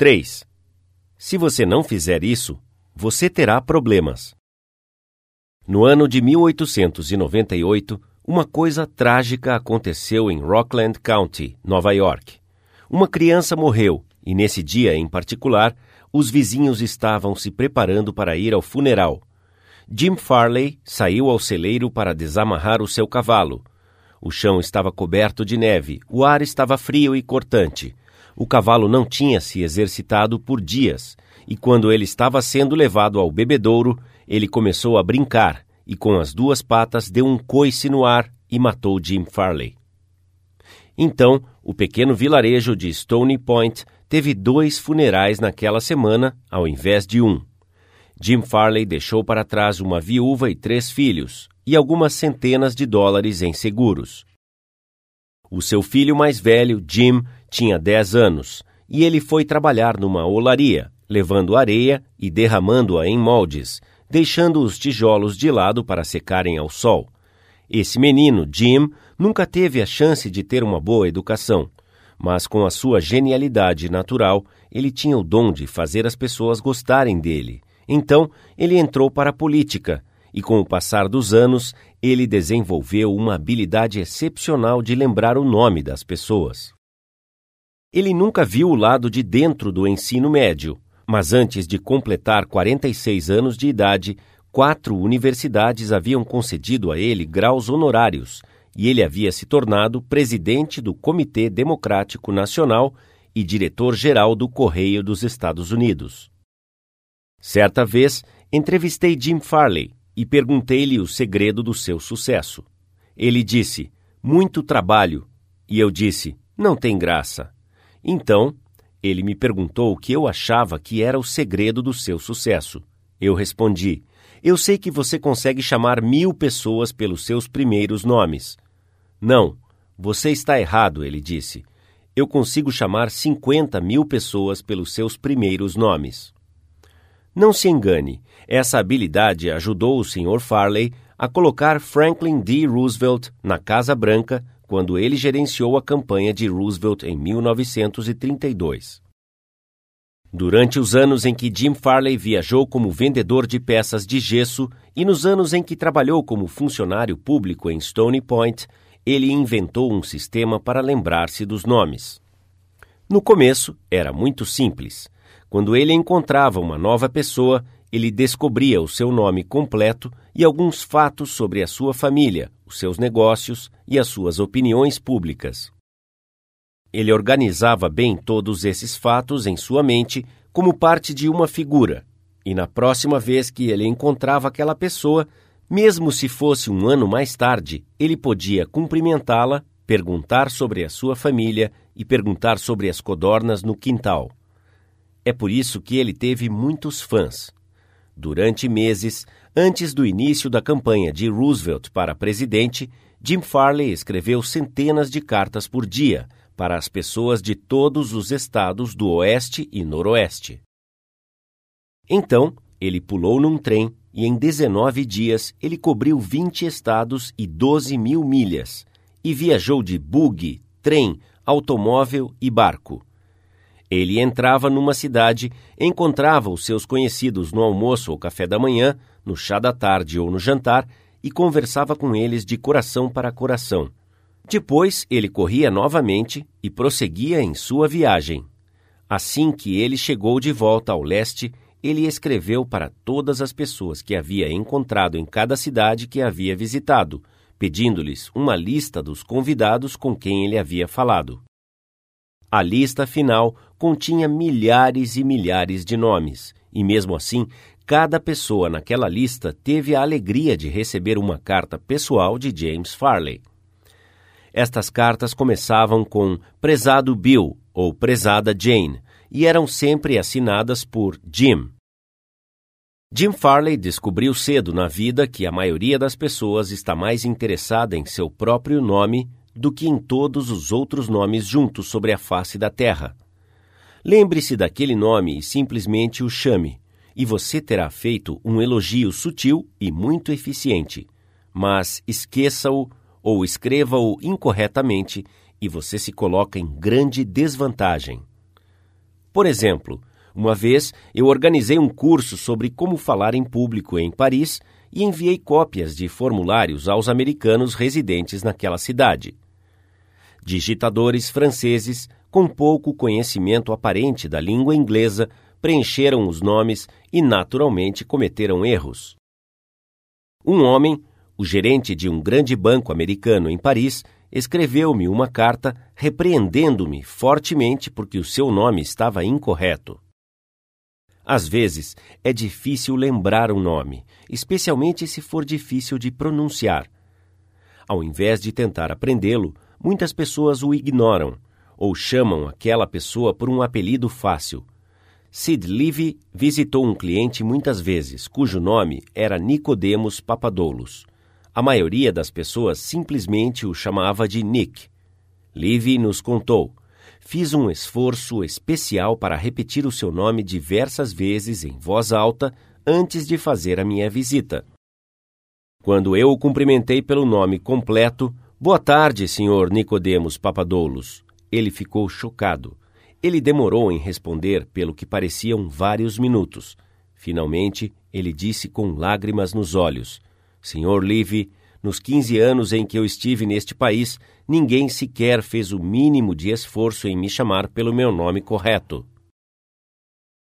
3. Se você não fizer isso, você terá problemas. No ano de 1898, uma coisa trágica aconteceu em Rockland County, Nova York. Uma criança morreu e, nesse dia em particular, os vizinhos estavam se preparando para ir ao funeral. Jim Farley saiu ao celeiro para desamarrar o seu cavalo. O chão estava coberto de neve, o ar estava frio e cortante. O cavalo não tinha se exercitado por dias, e quando ele estava sendo levado ao bebedouro, ele começou a brincar e com as duas patas deu um coice no ar e matou Jim Farley. Então, o pequeno vilarejo de Stony Point teve dois funerais naquela semana ao invés de um. Jim Farley deixou para trás uma viúva e três filhos e algumas centenas de dólares em seguros. O seu filho mais velho, Jim, tinha 10 anos e ele foi trabalhar numa olaria, levando areia e derramando-a em moldes, deixando os tijolos de lado para secarem ao sol. Esse menino, Jim, nunca teve a chance de ter uma boa educação, mas com a sua genialidade natural, ele tinha o dom de fazer as pessoas gostarem dele. Então, ele entrou para a política e, com o passar dos anos, ele desenvolveu uma habilidade excepcional de lembrar o nome das pessoas. Ele nunca viu o lado de dentro do ensino médio, mas antes de completar 46 anos de idade, quatro universidades haviam concedido a ele graus honorários e ele havia se tornado presidente do Comitê Democrático Nacional e diretor-geral do Correio dos Estados Unidos. Certa vez, entrevistei Jim Farley e perguntei-lhe o segredo do seu sucesso. Ele disse: Muito trabalho. E eu disse: Não tem graça. Então, ele me perguntou o que eu achava que era o segredo do seu sucesso. Eu respondi: Eu sei que você consegue chamar mil pessoas pelos seus primeiros nomes. Não, você está errado, ele disse. Eu consigo chamar 50 mil pessoas pelos seus primeiros nomes. Não se engane, essa habilidade ajudou o Sr. Farley a colocar Franklin D. Roosevelt na Casa Branca quando ele gerenciou a campanha de Roosevelt em 1932. Durante os anos em que Jim Farley viajou como vendedor de peças de gesso e nos anos em que trabalhou como funcionário público em Stony Point, ele inventou um sistema para lembrar-se dos nomes. No começo, era muito simples. Quando ele encontrava uma nova pessoa, ele descobria o seu nome completo e alguns fatos sobre a sua família, os seus negócios e as suas opiniões públicas. Ele organizava bem todos esses fatos em sua mente como parte de uma figura, e na próxima vez que ele encontrava aquela pessoa, mesmo se fosse um ano mais tarde, ele podia cumprimentá-la, perguntar sobre a sua família e perguntar sobre as codornas no quintal. É por isso que ele teve muitos fãs. Durante meses, antes do início da campanha de Roosevelt para presidente, Jim Farley escreveu centenas de cartas por dia para as pessoas de todos os estados do Oeste e Noroeste. Então, ele pulou num trem e em 19 dias ele cobriu 20 estados e 12 mil milhas e viajou de buggy, trem, automóvel e barco. Ele entrava numa cidade, encontrava os seus conhecidos no almoço ou café da manhã, no chá da tarde ou no jantar e conversava com eles de coração para coração. Depois ele corria novamente e prosseguia em sua viagem. Assim que ele chegou de volta ao leste, ele escreveu para todas as pessoas que havia encontrado em cada cidade que havia visitado, pedindo-lhes uma lista dos convidados com quem ele havia falado. A lista final continha milhares e milhares de nomes, e mesmo assim, cada pessoa naquela lista teve a alegria de receber uma carta pessoal de James Farley. Estas cartas começavam com Prezado Bill ou Prezada Jane e eram sempre assinadas por Jim. Jim Farley descobriu cedo na vida que a maioria das pessoas está mais interessada em seu próprio nome do que em todos os outros nomes juntos sobre a face da terra. Lembre-se daquele nome e simplesmente o chame, e você terá feito um elogio sutil e muito eficiente. Mas esqueça-o ou escreva-o incorretamente e você se coloca em grande desvantagem. Por exemplo, uma vez eu organizei um curso sobre como falar em público em Paris e enviei cópias de formulários aos americanos residentes naquela cidade. Digitadores franceses, com pouco conhecimento aparente da língua inglesa, preencheram os nomes e naturalmente cometeram erros. Um homem, o gerente de um grande banco americano em Paris, escreveu-me uma carta repreendendo-me fortemente porque o seu nome estava incorreto. Às vezes, é difícil lembrar um nome, especialmente se for difícil de pronunciar. Ao invés de tentar aprendê-lo, muitas pessoas o ignoram ou chamam aquela pessoa por um apelido fácil. Sid Levy visitou um cliente muitas vezes, cujo nome era Nicodemos Papadoulos. A maioria das pessoas simplesmente o chamava de Nick. Livy nos contou: Fiz um esforço especial para repetir o seu nome diversas vezes em voz alta antes de fazer a minha visita. Quando eu o cumprimentei pelo nome completo, Boa tarde, senhor Nicodemos Papadoulos. Ele ficou chocado. Ele demorou em responder pelo que pareciam vários minutos. Finalmente, ele disse com lágrimas nos olhos: Senhor Livy, nos 15 anos em que eu estive neste país, ninguém sequer fez o mínimo de esforço em me chamar pelo meu nome correto.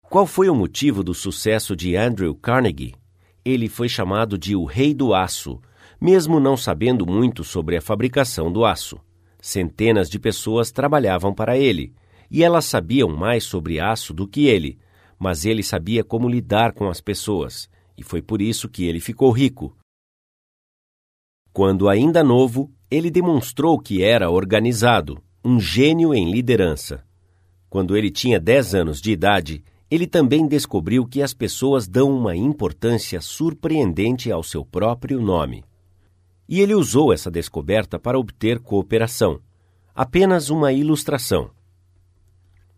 Qual foi o motivo do sucesso de Andrew Carnegie? Ele foi chamado de o Rei do Aço, mesmo não sabendo muito sobre a fabricação do aço. Centenas de pessoas trabalhavam para ele, e elas sabiam mais sobre aço do que ele, mas ele sabia como lidar com as pessoas, e foi por isso que ele ficou rico. Quando ainda novo, ele demonstrou que era organizado, um gênio em liderança. Quando ele tinha 10 anos de idade, ele também descobriu que as pessoas dão uma importância surpreendente ao seu próprio nome. E ele usou essa descoberta para obter cooperação. Apenas uma ilustração.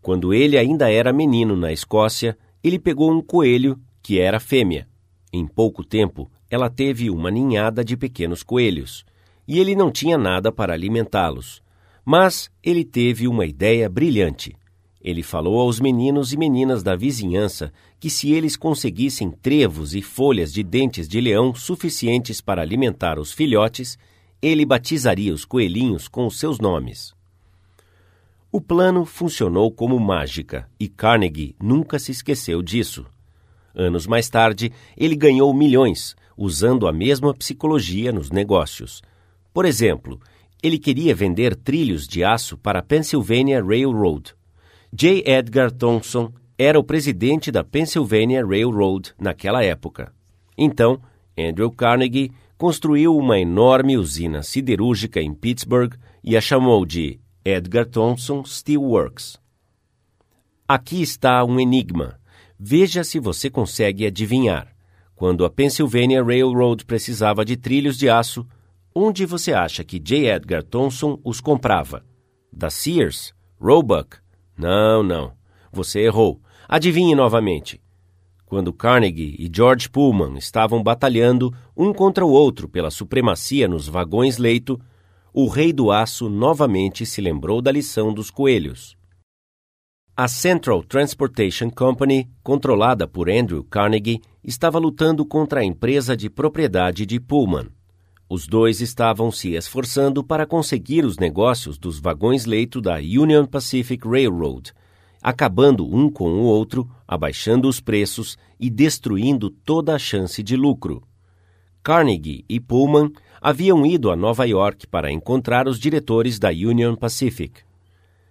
Quando ele ainda era menino na Escócia, ele pegou um coelho que era fêmea. Em pouco tempo, ela teve uma ninhada de pequenos coelhos, e ele não tinha nada para alimentá-los. Mas ele teve uma ideia brilhante. Ele falou aos meninos e meninas da vizinhança que se eles conseguissem trevos e folhas de dentes de leão suficientes para alimentar os filhotes, ele batizaria os coelhinhos com os seus nomes. O plano funcionou como mágica e Carnegie nunca se esqueceu disso. Anos mais tarde, ele ganhou milhões, usando a mesma psicologia nos negócios. Por exemplo, ele queria vender trilhos de aço para a Pennsylvania Railroad. J. Edgar Thompson era o presidente da Pennsylvania Railroad naquela época. Então, Andrew Carnegie construiu uma enorme usina siderúrgica em Pittsburgh e a chamou de Edgar Thompson Steel Works. Aqui está um enigma. Veja se você consegue adivinhar. Quando a Pennsylvania Railroad precisava de trilhos de aço, onde você acha que J. Edgar Thompson os comprava? Da Sears? Roebuck? Não, não. Você errou. Adivinhe novamente. Quando Carnegie e George Pullman estavam batalhando um contra o outro pela supremacia nos vagões-leito, o rei do aço novamente se lembrou da lição dos coelhos. A Central Transportation Company, controlada por Andrew Carnegie, estava lutando contra a empresa de propriedade de Pullman. Os dois estavam se esforçando para conseguir os negócios dos vagões-leito da Union Pacific Railroad, acabando um com o outro, abaixando os preços e destruindo toda a chance de lucro. Carnegie e Pullman haviam ido a Nova York para encontrar os diretores da Union Pacific.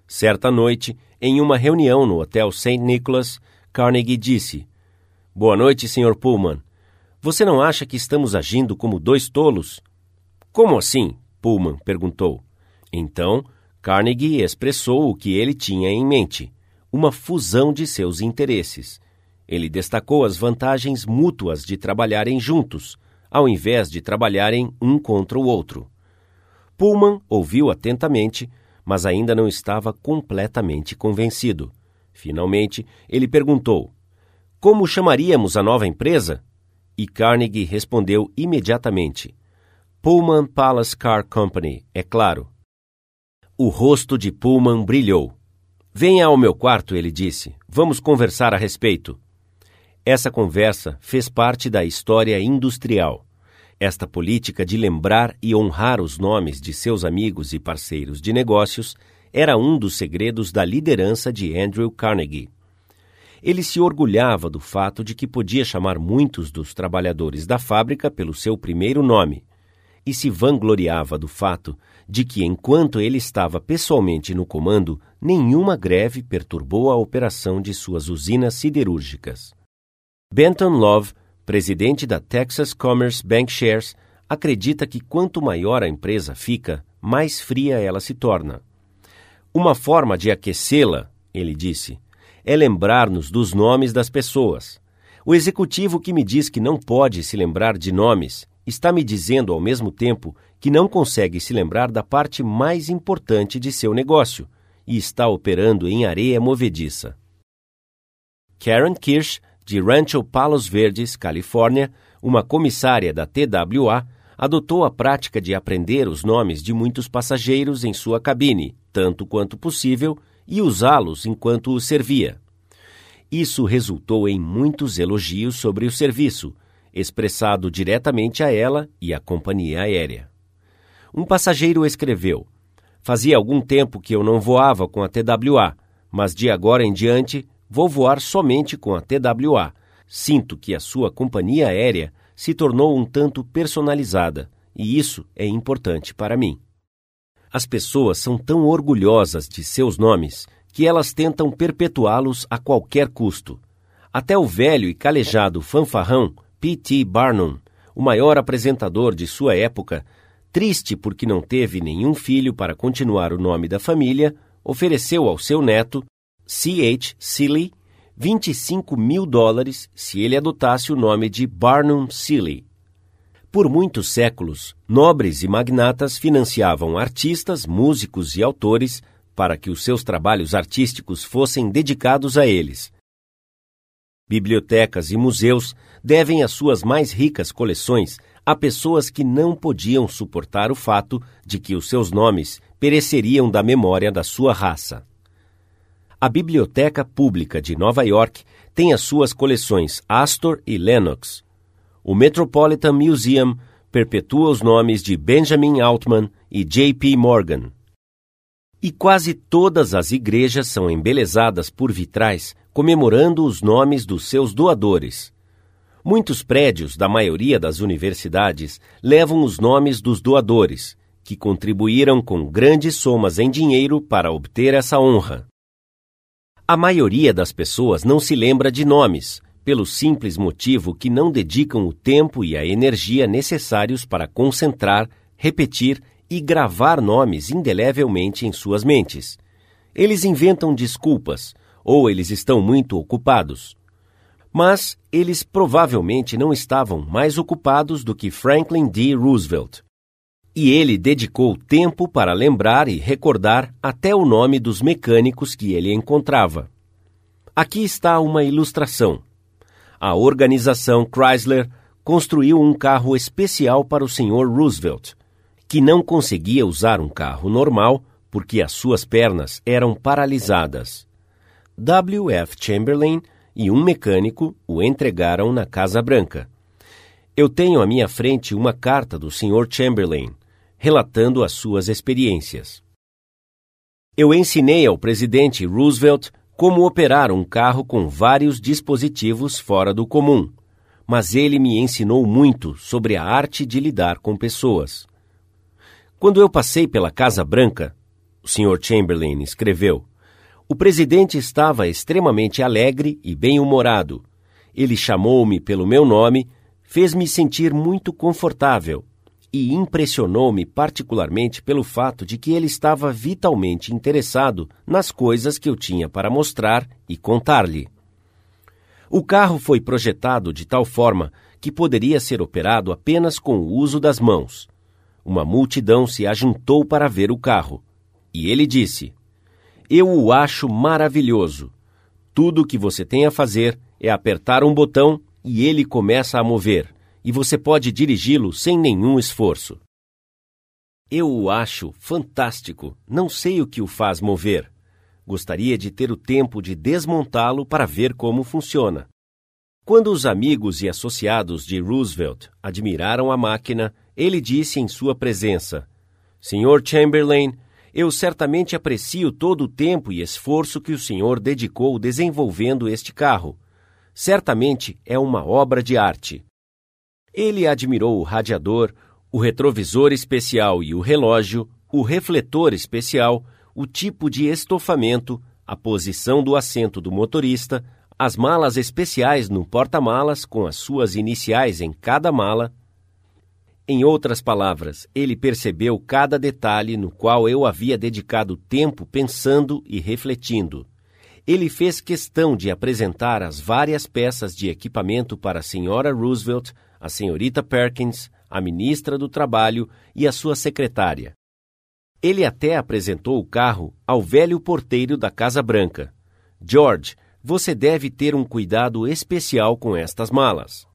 Certa noite, em uma reunião no Hotel St. Nicholas, Carnegie disse: Boa noite, Sr. Pullman. Você não acha que estamos agindo como dois tolos? Como assim? Pullman perguntou. Então, Carnegie expressou o que ele tinha em mente: uma fusão de seus interesses. Ele destacou as vantagens mútuas de trabalharem juntos, ao invés de trabalharem um contra o outro. Pullman ouviu atentamente, mas ainda não estava completamente convencido. Finalmente, ele perguntou: Como chamaríamos a nova empresa? E Carnegie respondeu imediatamente: Pullman Palace Car Company, é claro. O rosto de Pullman brilhou. Venha ao meu quarto, ele disse. Vamos conversar a respeito. Essa conversa fez parte da história industrial. Esta política de lembrar e honrar os nomes de seus amigos e parceiros de negócios era um dos segredos da liderança de Andrew Carnegie. Ele se orgulhava do fato de que podia chamar muitos dos trabalhadores da fábrica pelo seu primeiro nome, e se vangloriava do fato de que, enquanto ele estava pessoalmente no comando, nenhuma greve perturbou a operação de suas usinas siderúrgicas. Benton Love, presidente da Texas Commerce Bank Shares, acredita que quanto maior a empresa fica, mais fria ela se torna. Uma forma de aquecê-la, ele disse, é lembrar-nos dos nomes das pessoas. O executivo que me diz que não pode se lembrar de nomes está me dizendo ao mesmo tempo que não consegue se lembrar da parte mais importante de seu negócio e está operando em areia movediça. Karen Kirsch, de Rancho Palos Verdes, Califórnia, uma comissária da TWA, adotou a prática de aprender os nomes de muitos passageiros em sua cabine, tanto quanto possível, e usá-los enquanto os servia. Isso resultou em muitos elogios sobre o serviço, expressado diretamente a ela e à companhia aérea. Um passageiro escreveu: Fazia algum tempo que eu não voava com a TWA, mas de agora em diante vou voar somente com a TWA. Sinto que a sua companhia aérea se tornou um tanto personalizada, e isso é importante para mim. As pessoas são tão orgulhosas de seus nomes que elas tentam perpetuá-los a qualquer custo. Até o velho e calejado fanfarrão P.T. Barnum, o maior apresentador de sua época, triste porque não teve nenhum filho para continuar o nome da família, ofereceu ao seu neto, C.H. Seeley, 25 mil dólares se ele adotasse o nome de Barnum Seeley. Por muitos séculos, nobres e magnatas financiavam artistas, músicos e autores para que os seus trabalhos artísticos fossem dedicados a eles. Bibliotecas e museus devem as suas mais ricas coleções a pessoas que não podiam suportar o fato de que os seus nomes pereceriam da memória da sua raça. A Biblioteca Pública de Nova York tem as suas coleções Astor e Lennox, o Metropolitan Museum perpetua os nomes de Benjamin Altman e J.P. Morgan. E quase todas as igrejas são embelezadas por vitrais comemorando os nomes dos seus doadores. Muitos prédios da maioria das universidades levam os nomes dos doadores, que contribuíram com grandes somas em dinheiro para obter essa honra. A maioria das pessoas não se lembra de nomes, pelo simples motivo que não dedicam o tempo e a energia necessários para concentrar, repetir e gravar nomes indelevelmente em suas mentes. Eles inventam desculpas, ou eles estão muito ocupados. Mas eles provavelmente não estavam mais ocupados do que Franklin D. Roosevelt. E ele dedicou tempo para lembrar e recordar até o nome dos mecânicos que ele encontrava. Aqui está uma ilustração a organização Chrysler construiu um carro especial para o Sr. Roosevelt, que não conseguia usar um carro normal porque as suas pernas eram paralisadas. W. F. Chamberlain e um mecânico o entregaram na Casa Branca. Eu tenho à minha frente uma carta do Sr. Chamberlain, relatando as suas experiências. Eu ensinei ao presidente Roosevelt como operar um carro com vários dispositivos fora do comum, mas ele me ensinou muito sobre a arte de lidar com pessoas. Quando eu passei pela Casa Branca, o Sr. Chamberlain escreveu, o presidente estava extremamente alegre e bem-humorado. Ele chamou-me pelo meu nome, fez-me sentir muito confortável e impressionou-me particularmente pelo fato de que ele estava vitalmente interessado nas coisas que eu tinha para mostrar e contar-lhe. O carro foi projetado de tal forma que poderia ser operado apenas com o uso das mãos. Uma multidão se ajuntou para ver o carro. E ele disse: Eu o acho maravilhoso. Tudo o que você tem a fazer é apertar um botão e ele começa a mover e você pode dirigi-lo sem nenhum esforço. Eu o acho fantástico, não sei o que o faz mover. Gostaria de ter o tempo de desmontá-lo para ver como funciona. Quando os amigos e associados de Roosevelt admiraram a máquina, ele disse em sua presença: Sr. Chamberlain, eu certamente aprecio todo o tempo e esforço que o senhor dedicou desenvolvendo este carro. Certamente é uma obra de arte. Ele admirou o radiador, o retrovisor especial e o relógio, o refletor especial, o tipo de estofamento, a posição do assento do motorista, as malas especiais no porta-malas com as suas iniciais em cada mala. Em outras palavras, ele percebeu cada detalhe no qual eu havia dedicado tempo pensando e refletindo. Ele fez questão de apresentar as várias peças de equipamento para a senhora Roosevelt, a senhorita Perkins, a ministra do Trabalho e a sua secretária. Ele até apresentou o carro ao velho porteiro da Casa Branca. George, você deve ter um cuidado especial com estas malas.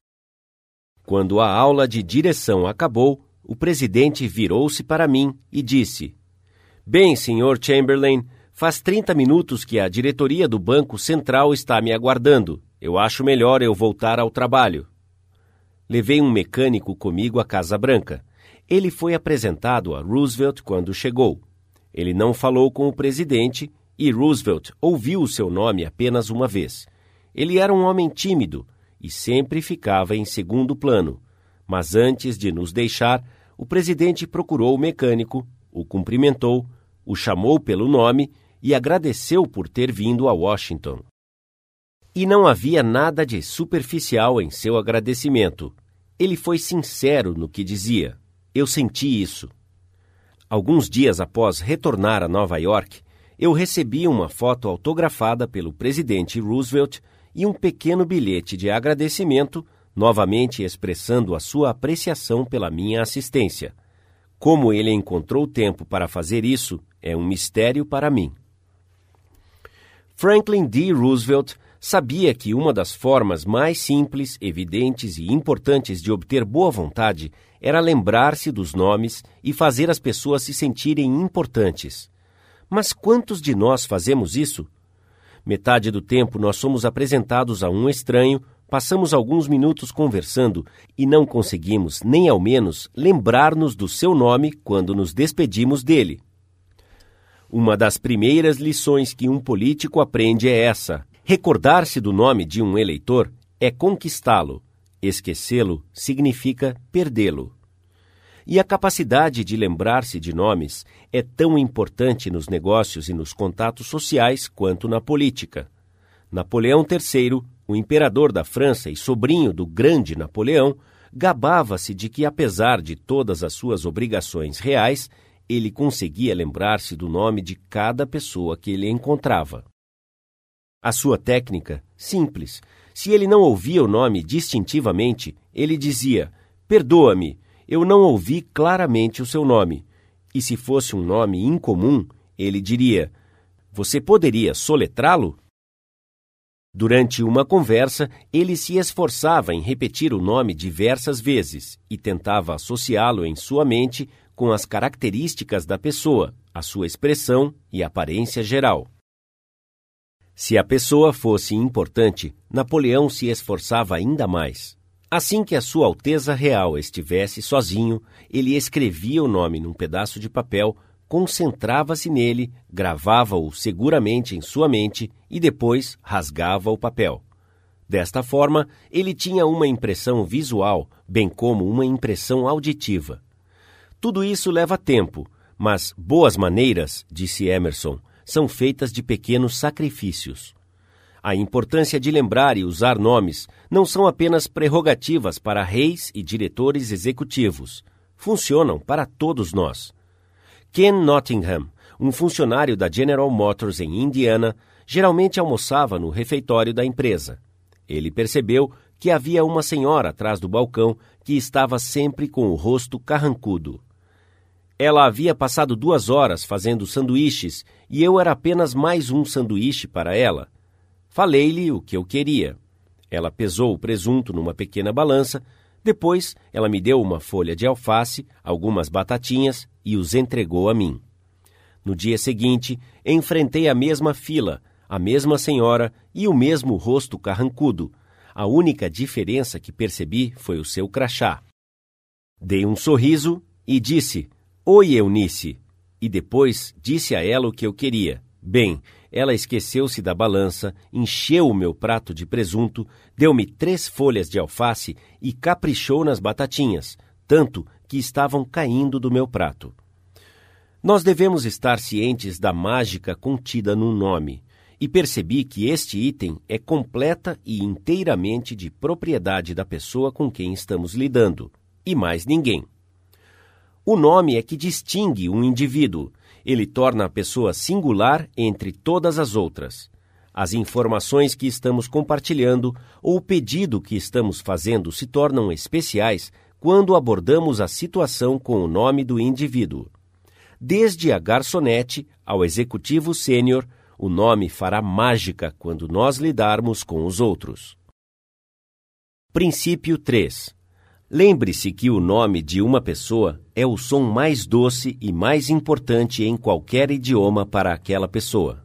Quando a aula de direção acabou, o presidente virou-se para mim e disse: Bem, Sr. Chamberlain, faz 30 minutos que a diretoria do Banco Central está me aguardando. Eu acho melhor eu voltar ao trabalho. Levei um mecânico comigo à Casa Branca. Ele foi apresentado a Roosevelt quando chegou. Ele não falou com o presidente e Roosevelt ouviu o seu nome apenas uma vez. Ele era um homem tímido e sempre ficava em segundo plano. Mas antes de nos deixar, o presidente procurou o mecânico, o cumprimentou, o chamou pelo nome e agradeceu por ter vindo a Washington. E não havia nada de superficial em seu agradecimento. Ele foi sincero no que dizia. Eu senti isso. Alguns dias após retornar a Nova York, eu recebi uma foto autografada pelo presidente Roosevelt e um pequeno bilhete de agradecimento, novamente expressando a sua apreciação pela minha assistência. Como ele encontrou tempo para fazer isso é um mistério para mim. Franklin D. Roosevelt sabia que uma das formas mais simples, evidentes e importantes de obter boa vontade era lembrar-se dos nomes e fazer as pessoas se sentirem importantes. Mas quantos de nós fazemos isso? Metade do tempo nós somos apresentados a um estranho, passamos alguns minutos conversando e não conseguimos, nem ao menos, lembrar-nos do seu nome quando nos despedimos dele. Uma das primeiras lições que um político aprende é essa: recordar-se do nome de um eleitor é conquistá-lo, esquecê-lo significa perdê-lo. E a capacidade de lembrar-se de nomes é tão importante nos negócios e nos contatos sociais quanto na política. Napoleão III, o imperador da França e sobrinho do grande Napoleão, gabava-se de que, apesar de todas as suas obrigações reais, ele conseguia lembrar-se do nome de cada pessoa que ele encontrava. A sua técnica, simples. Se ele não ouvia o nome distintivamente, ele dizia: Perdoa-me, eu não ouvi claramente o seu nome. E se fosse um nome incomum, ele diria: Você poderia soletrá-lo? Durante uma conversa, ele se esforçava em repetir o nome diversas vezes e tentava associá-lo em sua mente com as características da pessoa, a sua expressão e aparência geral. Se a pessoa fosse importante, Napoleão se esforçava ainda mais. Assim que a Sua Alteza Real estivesse sozinho, ele escrevia o nome num pedaço de papel, concentrava-se nele, gravava-o seguramente em sua mente e depois rasgava o papel. Desta forma, ele tinha uma impressão visual, bem como uma impressão auditiva. Tudo isso leva tempo, mas boas maneiras, disse Emerson, são feitas de pequenos sacrifícios. A importância de lembrar e usar nomes não são apenas prerrogativas para reis e diretores executivos. Funcionam para todos nós. Ken Nottingham, um funcionário da General Motors em Indiana, geralmente almoçava no refeitório da empresa. Ele percebeu que havia uma senhora atrás do balcão que estava sempre com o rosto carrancudo. Ela havia passado duas horas fazendo sanduíches e eu era apenas mais um sanduíche para ela. Falei-lhe o que eu queria. Ela pesou o presunto numa pequena balança, depois ela me deu uma folha de alface, algumas batatinhas e os entregou a mim. No dia seguinte, enfrentei a mesma fila, a mesma senhora e o mesmo rosto carrancudo. A única diferença que percebi foi o seu crachá. Dei um sorriso e disse: Oi, Eunice. E depois disse a ela o que eu queria. Bem, ela esqueceu-se da balança, encheu o meu prato de presunto, deu-me três folhas de alface e caprichou nas batatinhas, tanto que estavam caindo do meu prato. Nós devemos estar cientes da mágica contida num nome, e percebi que este item é completa e inteiramente de propriedade da pessoa com quem estamos lidando, e mais ninguém. O nome é que distingue um indivíduo, ele torna a pessoa singular entre todas as outras. As informações que estamos compartilhando ou o pedido que estamos fazendo se tornam especiais quando abordamos a situação com o nome do indivíduo. Desde a garçonete ao executivo sênior, o nome fará mágica quando nós lidarmos com os outros. Princípio 3. Lembre-se que o nome de uma pessoa é o som mais doce e mais importante em qualquer idioma para aquela pessoa.